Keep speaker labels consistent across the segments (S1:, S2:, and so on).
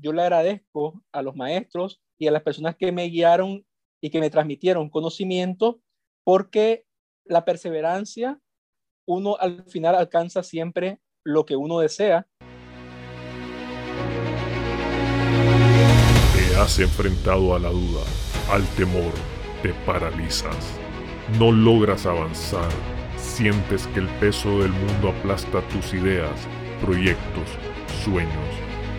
S1: yo le agradezco a los maestros y a las personas que me guiaron y que me transmitieron conocimiento, porque la perseverancia, uno al final alcanza siempre lo que uno desea.
S2: Te has enfrentado a la duda, al temor, te paralizas, no logras avanzar, sientes que el peso del mundo aplasta tus ideas, proyectos, sueños,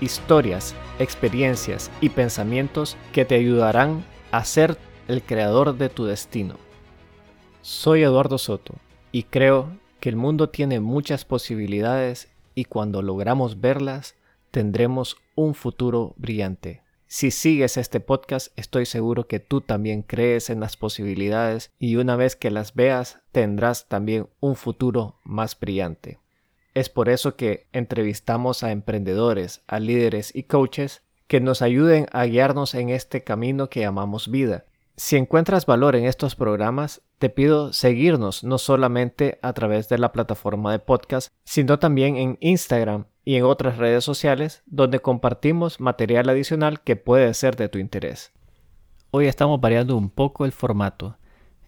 S3: historias, experiencias y pensamientos que te ayudarán a ser el creador de tu destino. Soy Eduardo Soto y creo que el mundo tiene muchas posibilidades y cuando logramos verlas tendremos un futuro brillante. Si sigues este podcast estoy seguro que tú también crees en las posibilidades y una vez que las veas tendrás también un futuro más brillante. Es por eso que entrevistamos a emprendedores, a líderes y coaches que nos ayuden a guiarnos en este camino que llamamos vida. Si encuentras valor en estos programas, te pido seguirnos no solamente a través de la plataforma de podcast, sino también en Instagram y en otras redes sociales donde compartimos material adicional que puede ser de tu interés. Hoy estamos variando un poco el formato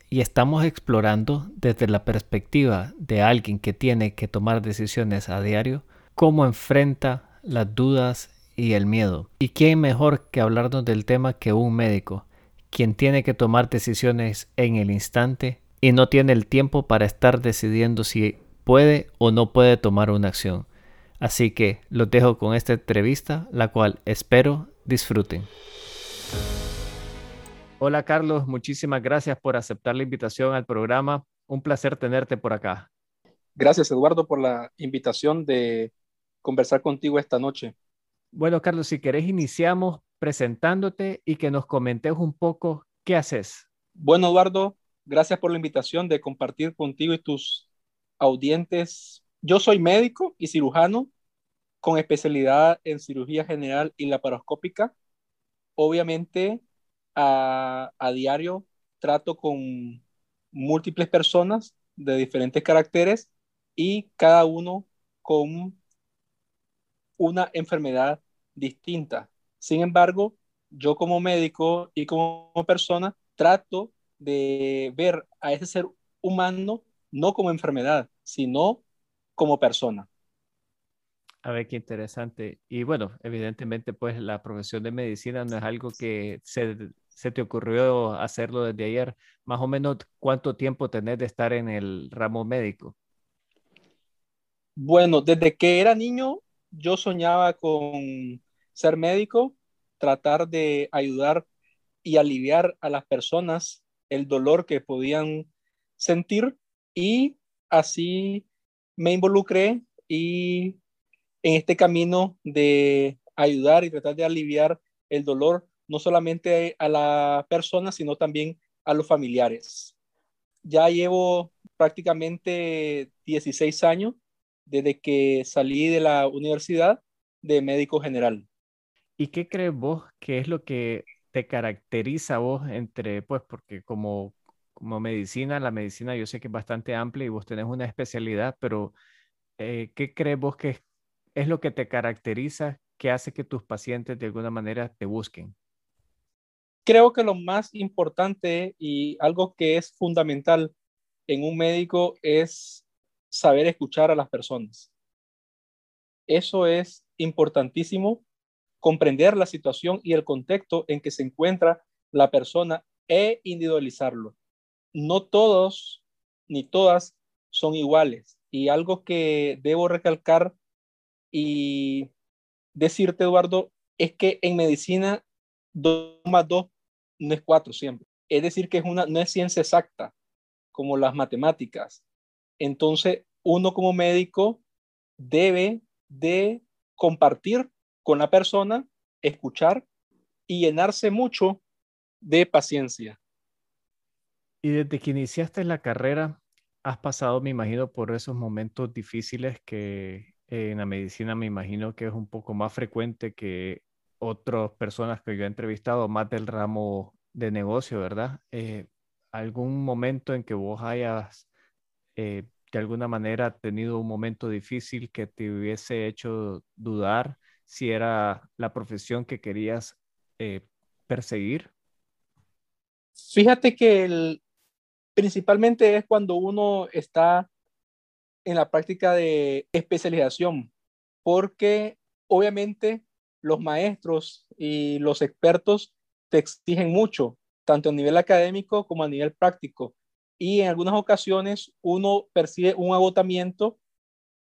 S3: y estamos explorando desde la perspectiva de alguien que tiene que tomar decisiones a diario cómo enfrenta las dudas y el miedo. ¿Y quién mejor que hablarnos del tema que un médico, quien tiene que tomar decisiones en el instante y no tiene el tiempo para estar decidiendo si puede o no puede tomar una acción? Así que los dejo con esta entrevista, la cual espero disfruten. Hola Carlos, muchísimas gracias por aceptar la invitación al programa. Un placer tenerte por acá.
S1: Gracias Eduardo por la invitación de conversar contigo esta noche.
S3: Bueno Carlos, si querés iniciamos presentándote y que nos comentes un poco qué haces.
S1: Bueno Eduardo, gracias por la invitación de compartir contigo y tus audientes. Yo soy médico y cirujano con especialidad en cirugía general y laparoscópica. Obviamente a, diario trato con múltiples personas de diferentes caracteres y cada uno con una enfermedad distinta. Sin embargo, yo como médico y como persona trato de ver a ese ser humano no como enfermedad, sino como persona.
S3: A ver, qué interesante. Y bueno, evidentemente, pues la profesión de medicina no es algo que se se te ocurrió hacerlo desde ayer? Más o menos, ¿cuánto tiempo tenés de estar en el ramo médico?
S1: Bueno, desde que era niño, yo soñaba con ser médico, tratar de ayudar y aliviar a las personas el dolor que podían sentir y así me involucré y en este camino de ayudar y tratar de aliviar el dolor no solamente a la persona, sino también a los familiares. Ya llevo prácticamente 16 años desde que salí de la universidad de médico general.
S3: ¿Y qué crees vos que es lo que te caracteriza vos entre, pues, porque como, como medicina, la medicina yo sé que es bastante amplia y vos tenés una especialidad, pero eh, ¿qué crees vos que es lo que te caracteriza que hace que tus pacientes de alguna manera te busquen?
S1: Creo que lo más importante y algo que es fundamental en un médico es saber escuchar a las personas. Eso es importantísimo, comprender la situación y el contexto en que se encuentra la persona e individualizarlo. No todos ni todas son iguales. Y algo que debo recalcar y decirte, Eduardo, es que en medicina 2 más 2 no es cuatro siempre. Es decir, que es una, no es ciencia exacta como las matemáticas. Entonces, uno como médico debe de compartir con la persona, escuchar y llenarse mucho de paciencia.
S3: Y desde que iniciaste la carrera, has pasado, me imagino, por esos momentos difíciles que en la medicina me imagino que es un poco más frecuente que otras personas que yo he entrevistado, más del ramo de negocio, ¿verdad? Eh, ¿Algún momento en que vos hayas eh, de alguna manera tenido un momento difícil que te hubiese hecho dudar si era la profesión que querías eh, perseguir?
S1: Fíjate que el, principalmente es cuando uno está en la práctica de especialización, porque obviamente los maestros y los expertos te exigen mucho, tanto a nivel académico como a nivel práctico. Y en algunas ocasiones uno percibe un agotamiento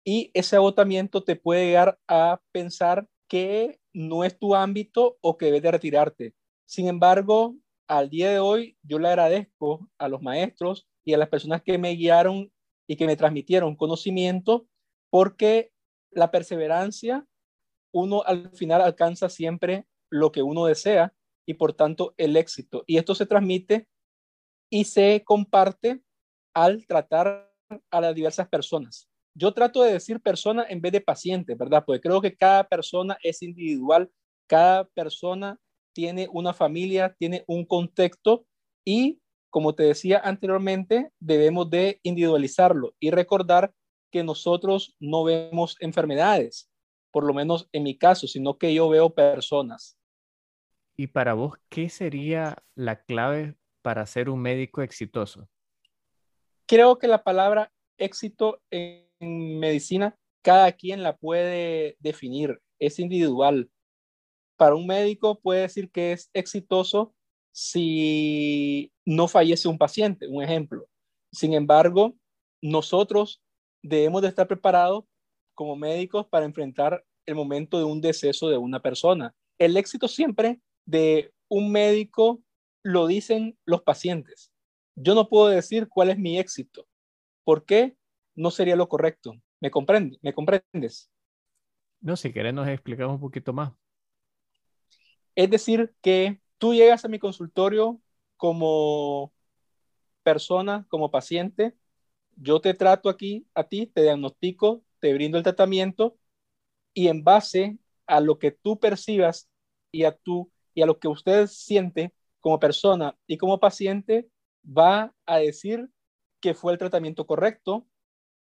S1: y ese agotamiento te puede llegar a pensar que no es tu ámbito o que debes de retirarte. Sin embargo, al día de hoy yo le agradezco a los maestros y a las personas que me guiaron y que me transmitieron conocimiento, porque la perseverancia, uno al final alcanza siempre lo que uno desea y por tanto el éxito. Y esto se transmite y se comparte al tratar a las diversas personas. Yo trato de decir persona en vez de paciente, ¿verdad? Porque creo que cada persona es individual, cada persona tiene una familia, tiene un contexto y como te decía anteriormente, debemos de individualizarlo y recordar que nosotros no vemos enfermedades, por lo menos en mi caso, sino que yo veo personas.
S3: Y para vos, ¿qué sería la clave para ser un médico exitoso?
S1: Creo que la palabra éxito en medicina, cada quien la puede definir, es individual. Para un médico puede decir que es exitoso si no fallece un paciente, un ejemplo. Sin embargo, nosotros debemos de estar preparados como médicos para enfrentar el momento de un deceso de una persona. El éxito siempre de un médico lo dicen los pacientes. Yo no puedo decir cuál es mi éxito. ¿Por qué? No sería lo correcto. ¿Me, comprende? ¿Me comprendes?
S3: No, si querés nos explicamos un poquito más.
S1: Es decir, que tú llegas a mi consultorio como persona, como paciente, yo te trato aquí a ti, te diagnostico, te brindo el tratamiento y en base a lo que tú percibas y a tú y a lo que usted siente como persona y como paciente va a decir que fue el tratamiento correcto,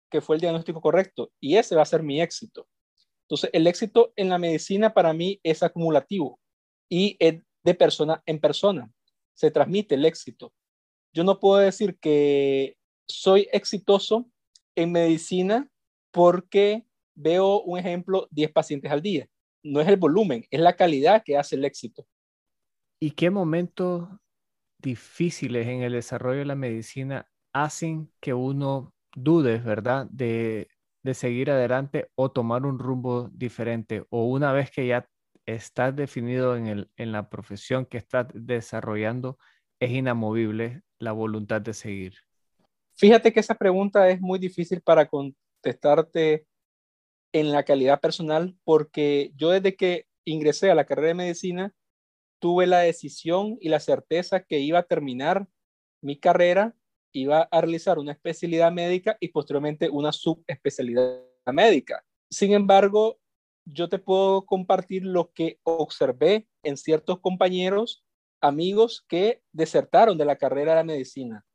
S1: que fue el diagnóstico correcto y ese va a ser mi éxito. Entonces, el éxito en la medicina para mí es acumulativo y es de persona en persona. Se transmite el éxito. Yo no puedo decir que soy exitoso en medicina porque veo un ejemplo 10 pacientes al día. No es el volumen, es la calidad que hace el éxito.
S3: ¿Y qué momentos difíciles en el desarrollo de la medicina hacen que uno dude, verdad, de, de seguir adelante o tomar un rumbo diferente? O una vez que ya estás definido en, el, en la profesión que estás desarrollando, es inamovible la voluntad de seguir?
S1: Fíjate que esa pregunta es muy difícil para contestarte en la calidad personal porque yo desde que ingresé a la carrera de medicina tuve la decisión y la certeza que iba a terminar mi carrera, iba a realizar una especialidad médica y posteriormente una subespecialidad médica. Sin embargo, yo te puedo compartir lo que observé en ciertos compañeros, amigos que desertaron de la carrera de medicina.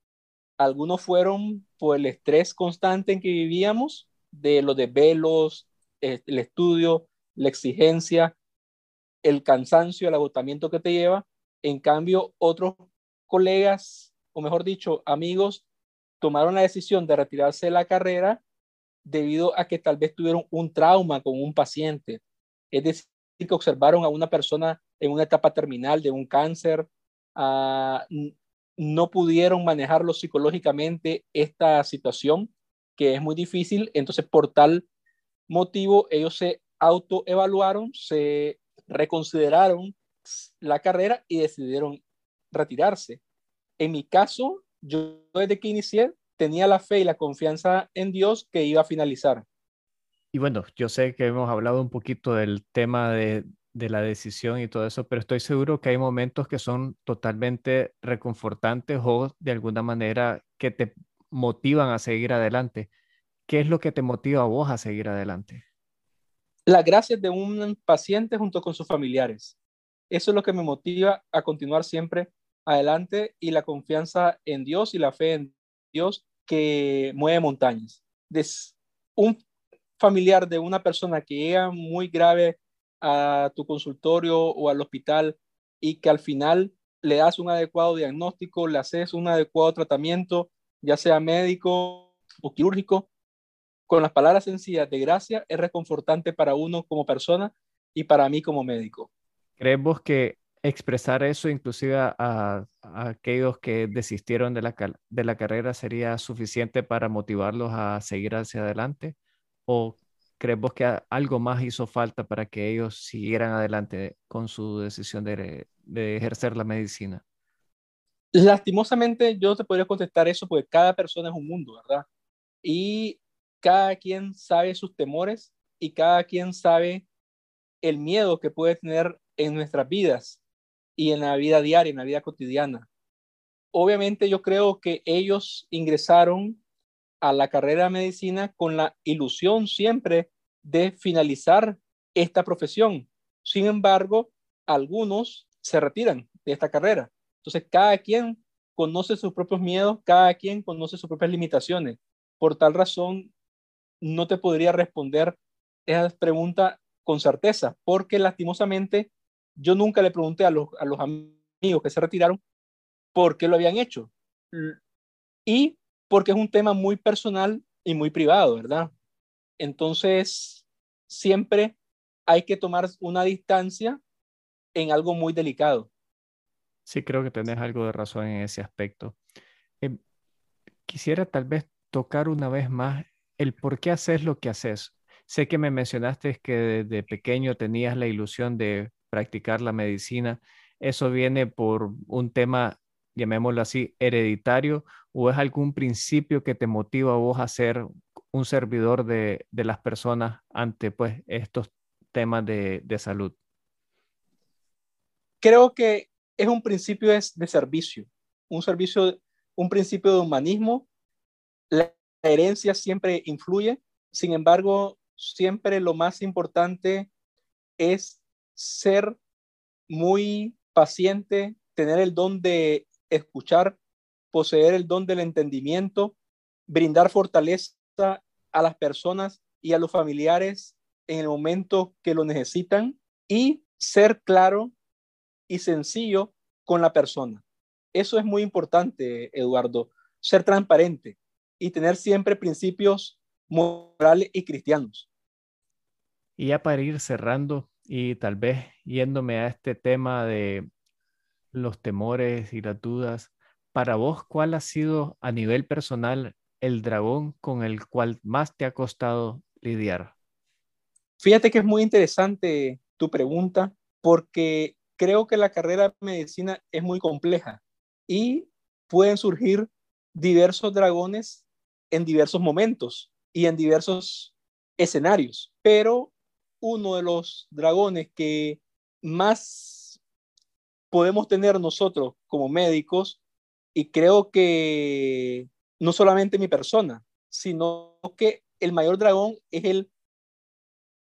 S1: Algunos fueron por el estrés constante en que vivíamos, de los desvelos, eh, el estudio, la exigencia, el cansancio, el agotamiento que te lleva. En cambio, otros colegas, o mejor dicho, amigos, tomaron la decisión de retirarse de la carrera debido a que tal vez tuvieron un trauma con un paciente. Es decir, que observaron a una persona en una etapa terminal de un cáncer, ah, no pudieron manejarlo psicológicamente esta situación, que es muy difícil. Entonces, por tal motivo, ellos se autoevaluaron, se reconsideraron la carrera y decidieron retirarse. En mi caso, yo desde que inicié tenía la fe y la confianza en Dios que iba a finalizar.
S3: Y bueno, yo sé que hemos hablado un poquito del tema de, de la decisión y todo eso, pero estoy seguro que hay momentos que son totalmente reconfortantes o de alguna manera que te motivan a seguir adelante. ¿Qué es lo que te motiva a vos a seguir adelante?
S1: Las gracias de un paciente junto con sus familiares. Eso es lo que me motiva a continuar siempre adelante y la confianza en Dios y la fe en Dios que mueve montañas. un familiar de una persona que llega muy grave a tu consultorio o al hospital y que al final le das un adecuado diagnóstico, le haces un adecuado tratamiento, ya sea médico o quirúrgico, con las palabras sencillas de gracia es reconfortante para uno como persona y para mí como médico.
S3: ¿Crees vos que expresar eso inclusive a, aquellos que desistieron de la, de la carrera sería suficiente para motivarlos a seguir hacia adelante? ¿O crees vos que algo más hizo falta para que ellos siguieran adelante con su decisión de, de ejercer la medicina?
S1: Lastimosamente yo te podría contestar eso porque cada persona es un mundo, ¿verdad? Y cada quien sabe sus temores y cada quien sabe el miedo que puede tener en nuestras vidas y en la vida diaria, en la vida cotidiana. Obviamente yo creo que ellos ingresaron a la carrera de medicina con la ilusión siempre de finalizar esta profesión. Sin embargo, algunos se retiran de esta carrera. Entonces, cada quien conoce sus propios miedos, cada quien conoce sus propias limitaciones. Por tal razón, no te podría responder esa pregunta con certeza, porque lastimosamente yo nunca le pregunté a los, a los amigos que se retiraron por qué lo habían hecho. Y porque es un tema muy personal y muy privado, ¿verdad? Entonces, siempre hay que tomar una distancia en algo muy delicado.
S3: Sí, creo que tenés algo de razón en ese aspecto. Em, quisiera tal vez tocar una vez más el por qué haces lo que haces. Sé que me mencionaste que desde pequeño tenías la ilusión de practicar la medicina. ¿Eso viene por un tema, llamémoslo así, hereditario o es algún principio que te motiva a vos a ser un servidor de, las personas ante pues, estos temas de, salud?
S1: Creo que es un principio de, de servicio, un servicio, un principio de humanismo. La herencia siempre influye, sin embargo, siempre lo más importante es ser muy paciente, tener el don de escuchar, poseer el don del entendimiento, brindar fortaleza a las personas y a los familiares en el momento que lo necesitan y ser claro y sencillo con la persona. Eso es muy importante, Eduardo, ser transparente y tener siempre principios morales y cristianos.
S3: Y ya para ir cerrando y tal vez yéndome a este tema de los temores y las dudas, para vos, ¿cuál ha sido a nivel personal el dragón con el cual más te ha costado lidiar?
S1: Fíjate que es muy interesante tu pregunta porque creo que la carrera de medicina es muy compleja y pueden surgir diversos dragones en diversos momentos y en diversos escenarios, pero uno de los dragones que más podemos tener nosotros como médicos y creo que no solamente mi persona, sino que el mayor dragón es el,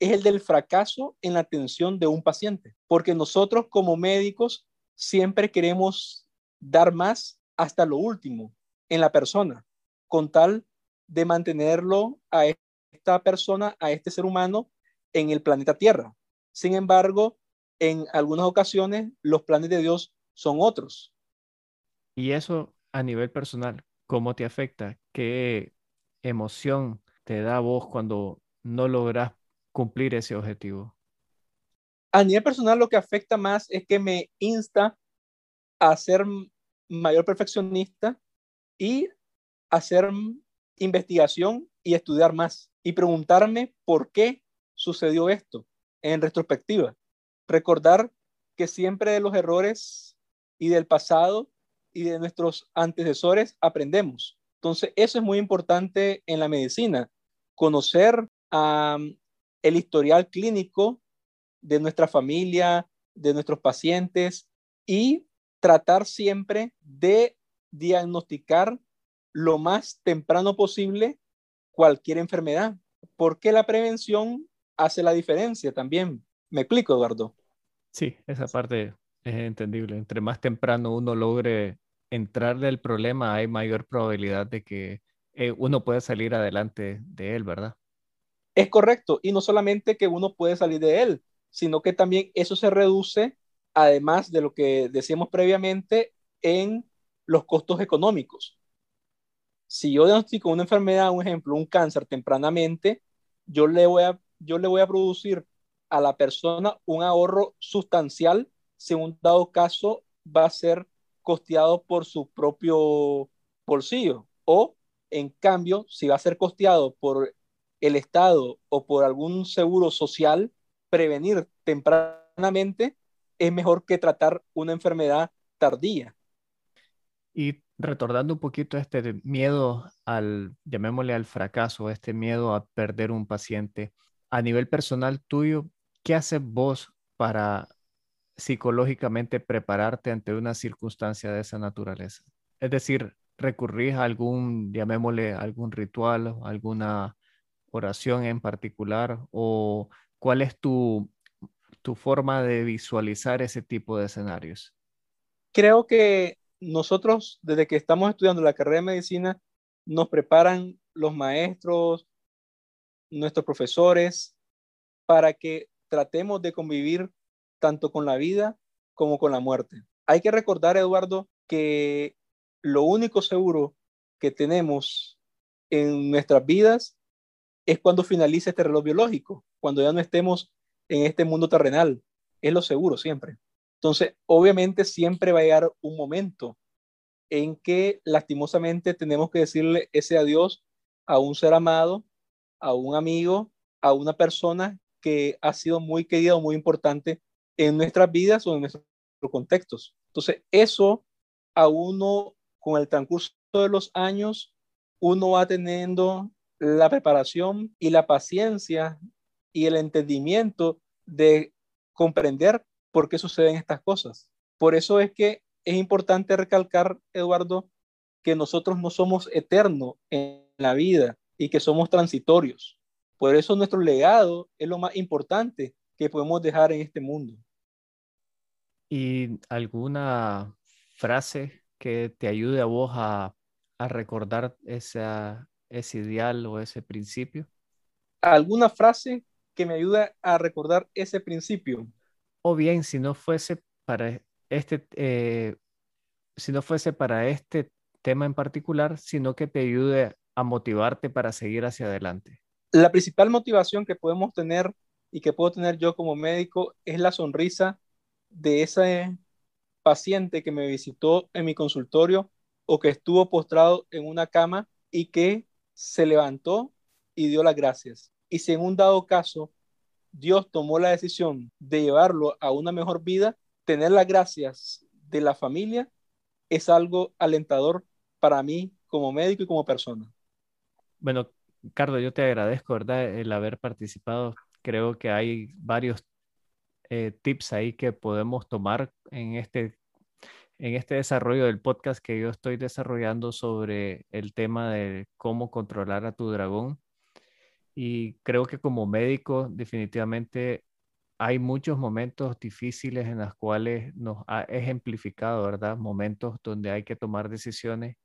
S1: es el del fracaso en la atención de un paciente, porque nosotros como médicos siempre queremos dar más hasta lo último en la persona, con tal de mantenerlo a esta persona, a este ser humano en el planeta Tierra. Sin embargo, en algunas ocasiones los planes de Dios son otros.
S3: Y eso a nivel personal, ¿Cómo te afecta? ¿Qué emoción te da a vos cuando no logras cumplir ese objetivo?
S1: A nivel personal, lo que afecta más es que me insta a ser mayor perfeccionista y hacer investigación y estudiar más y preguntarme por qué sucedió esto en retrospectiva. Recordar que siempre de los errores y del pasado y de nuestros antecesores aprendemos. Entonces, eso es muy importante en la medicina, conocer el historial clínico de nuestra familia, de nuestros pacientes y tratar siempre de diagnosticar lo más temprano posible cualquier enfermedad, porque la prevención hace la diferencia también. ¿Me explico, Eduardo?
S3: Sí, esa parte es entendible. Entre más temprano uno logre entrar del problema, hay mayor probabilidad de que eh, uno pueda salir adelante de él, ¿verdad?
S1: Es correcto. Y no solamente que uno puede salir de él, sino que también eso se reduce, además de lo que decíamos previamente, en los costos económicos. Si yo diagnostico una enfermedad, un ejemplo, un cáncer tempranamente, yo le voy a, yo le voy a producir a la persona un ahorro sustancial si un dado caso va a ser costeado por su propio bolsillo o en cambio si va a ser costeado por el Estado o por algún seguro social, prevenir tempranamente es mejor que tratar una enfermedad tardía.
S3: Y retornando un poquito este miedo al, llamémosle al fracaso, este miedo a perder un paciente, a nivel personal tuyo, ¿qué haces vos para psicológicamente prepararte ante una circunstancia de esa naturaleza? Es decir, recurrir a algún, llamémosle, algún ritual, alguna oración en particular, o cuál es tu, tu forma de visualizar ese tipo de escenarios?
S1: Creo que nosotros, desde que estamos estudiando la carrera de medicina, nos preparan los maestros, nuestros profesores, para que tratemos de convivir tanto con la vida como con la muerte. Hay que recordar, Eduardo, que lo único seguro que tenemos en nuestras vidas es cuando finalice este reloj biológico, cuando ya no estemos en este mundo terrenal. Es lo seguro siempre. Entonces, obviamente siempre va a llegar un momento en que lastimosamente tenemos que decirle ese adiós a un ser amado, a un amigo, a una persona que ha sido muy querida o muy importante en nuestras vidas o en nuestros contextos. Entonces, eso a uno, con el transcurso de los años, uno va teniendo la preparación y la paciencia y el entendimiento de comprender por qué suceden estas cosas. Por eso es que es importante recalcar, Eduardo, que nosotros no somos eternos en la vida y que somos transitorios. Por eso nuestro legado es lo más importante que podemos dejar en este mundo.
S3: ¿Y alguna frase que te ayude a vos a, recordar esa, ese ideal o ese principio?
S1: ¿Alguna frase que me ayude a recordar ese principio?
S3: O bien, si no fuese para este, eh, si no fuese para este tema en particular, sino que te ayude a motivarte para seguir hacia adelante.
S1: La principal motivación que podemos tener y que puedo tener yo como médico es la sonrisa de ese paciente que me visitó en mi consultorio o que estuvo postrado en una cama y que se levantó y dio las gracias. Y si en un dado caso Dios tomó la decisión de llevarlo a una mejor vida, tener las gracias de la familia es algo alentador para mí como médico y como persona.
S3: Bueno, Carlos, yo te agradezco, ¿verdad? El haber participado. Creo que hay varios eh, tips ahí que podemos tomar en este, en este desarrollo del podcast que yo estoy desarrollando sobre el tema de cómo controlar a tu dragón. Y creo que como médico definitivamente hay muchos momentos difíciles en los cuales nos ha ejemplificado, ¿verdad? Momentos donde hay que tomar decisiones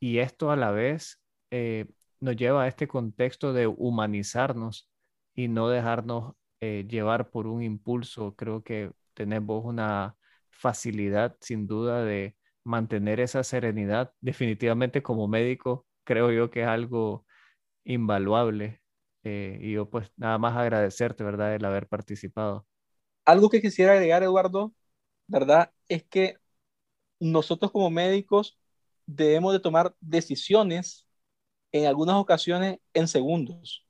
S3: y esto a la vez eh, nos lleva a este contexto de humanizarnos y no dejarnos eh, llevar por un impulso. Creo que tenemos una facilidad sin duda de mantener esa serenidad. Definitivamente como médico creo yo que es algo invaluable eh, y yo pues nada más agradecerte, ¿verdad?, el haber participado.
S1: Algo que quisiera agregar, Eduardo, ¿verdad?, es que nosotros como médicos debemos de tomar decisiones en algunas ocasiones en segundos.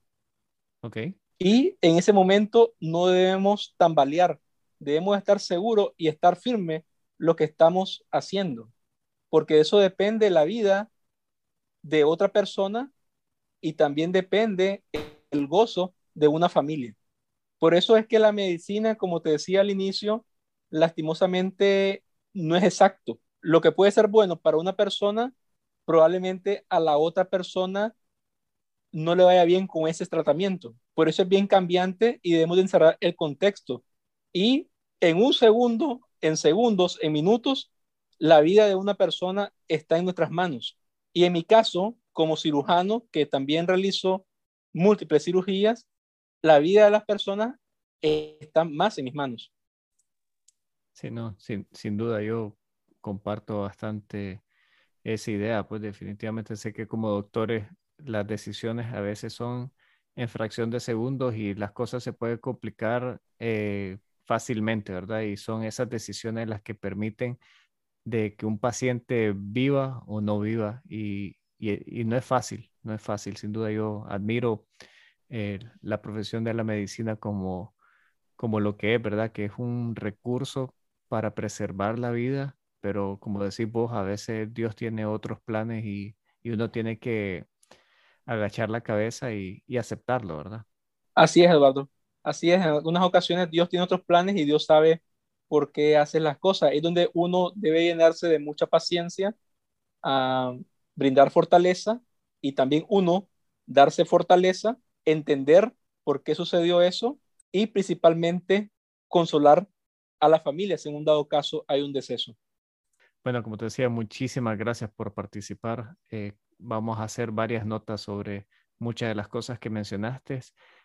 S3: Ok.
S1: Y en ese momento no debemos tambalear, debemos estar seguros y estar firmes lo que estamos haciendo, porque eso depende de la vida de otra persona y también depende el gozo de una familia. Por eso es que la medicina, como te decía al inicio, lastimosamente no es exacto. Lo que puede ser bueno para una persona, probablemente a la otra persona no le vaya bien con ese tratamiento. Por eso es bien cambiante y debemos de encerrar el contexto. Y en un segundo, en segundos, en minutos, la vida de una persona está en nuestras manos. Y en mi caso, como cirujano, que también realizo múltiples cirugías, la vida de las personas está más en mis manos.
S3: Sí, no, sin, sin duda yo comparto bastante esa idea, pues definitivamente sé que como doctores las decisiones a veces son en fracción de segundos y las cosas se pueden complicar eh, fácilmente, ¿verdad? Y son esas decisiones las que permiten de que un paciente viva o no viva y, y, no es fácil, no es fácil. Sin duda yo admiro eh, la profesión de la medicina como, como lo que es, ¿verdad? Que es un recurso para preservar la vida, pero como decís vos, a veces Dios tiene otros planes y, y uno tiene que agachar la cabeza y, aceptarlo, ¿verdad?
S1: Así es, Eduardo. Así es, en algunas ocasiones Dios tiene otros planes y Dios sabe por qué hace las cosas. Es donde uno debe llenarse de mucha paciencia, brindar fortaleza y también uno darse fortaleza, entender por qué sucedió eso y principalmente consolar a la familia si en un dado caso hay un deceso.
S3: Bueno, como te decía, muchísimas gracias por participar. Eh, vamos a hacer varias notas sobre muchas de las cosas que mencionaste.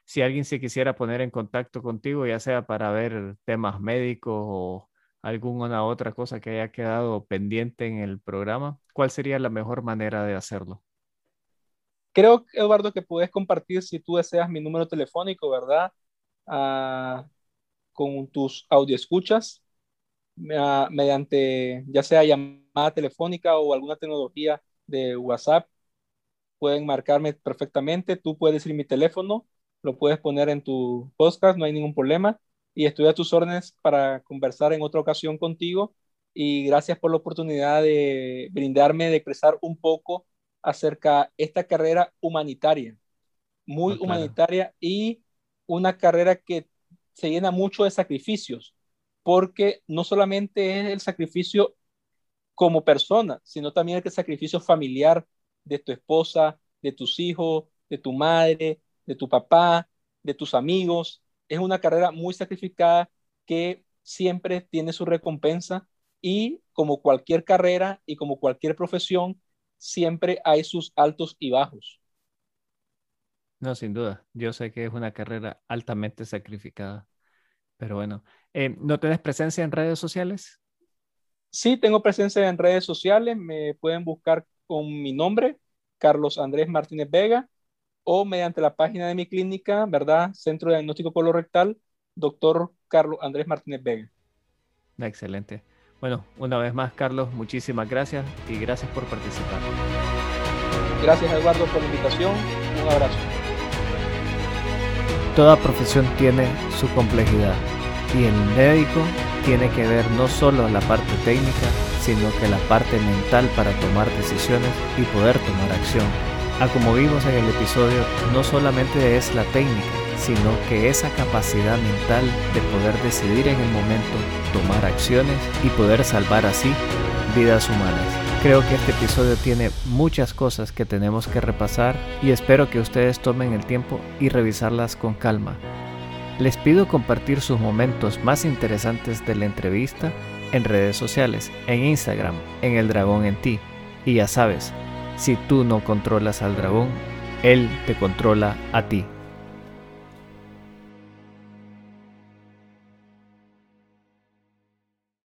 S3: Si alguien se quisiera poner en contacto contigo, ya sea para ver temas médicos o alguna otra cosa que haya quedado pendiente en el programa, ¿cuál sería la mejor manera de hacerlo?
S1: Creo, Eduardo, que puedes compartir si tú deseas mi número telefónico, ¿verdad? Ah, con tus escuchas mediante ya sea llamada telefónica o alguna tecnología de WhatsApp. Pueden marcarme perfectamente. Tú puedes decir mi teléfono, lo puedes poner en tu podcast, no hay ningún problema. Y estoy a tus órdenes para conversar en otra ocasión contigo. Y gracias por la oportunidad de brindarme, de expresar un poco acerca de esta carrera humanitaria, muy humanitaria y una carrera que se llena mucho de sacrificios, porque no solamente es el sacrificio como persona, sino también el sacrificio familiar de tu esposa, de tus hijos, de tu madre, de tu papá, de tus amigos. Es una carrera muy sacrificada que siempre tiene su recompensa y como cualquier carrera y como cualquier profesión, siempre hay sus altos y bajos.
S3: No, sin duda. Yo sé que es una carrera altamente sacrificada. Pero bueno, eh, ¿no tienes presencia en redes sociales?
S1: Sí, tengo presencia en redes sociales, me pueden buscar con mi nombre, Carlos Andrés Martínez Vega, o mediante la página de mi clínica, ¿verdad? Centro de Diagnóstico Colorectal, doctor Carlos Andrés Martínez Vega.
S3: Excelente. Bueno, una vez más, Carlos, muchísimas gracias y gracias por participar.
S1: Gracias, Eduardo, por la invitación. Un abrazo.
S3: Toda profesión tiene su complejidad y el médico tiene que ver no solo la parte técnica, sino que la parte mental para tomar decisiones y poder tomar acción. A como vimos en el episodio, no solamente es la técnica, sino que esa capacidad mental de poder decidir en el momento, tomar acciones y poder salvar así vidas humanas. Creo que este episodio tiene muchas cosas que tenemos que repasar y espero que ustedes tomen el tiempo y revisarlas con calma les pido compartir sus momentos más interesantes de la entrevista en redes sociales, en Instagram, en El Dragón en ti. Y ya sabes, si tú no controlas al dragón, él te controla a ti.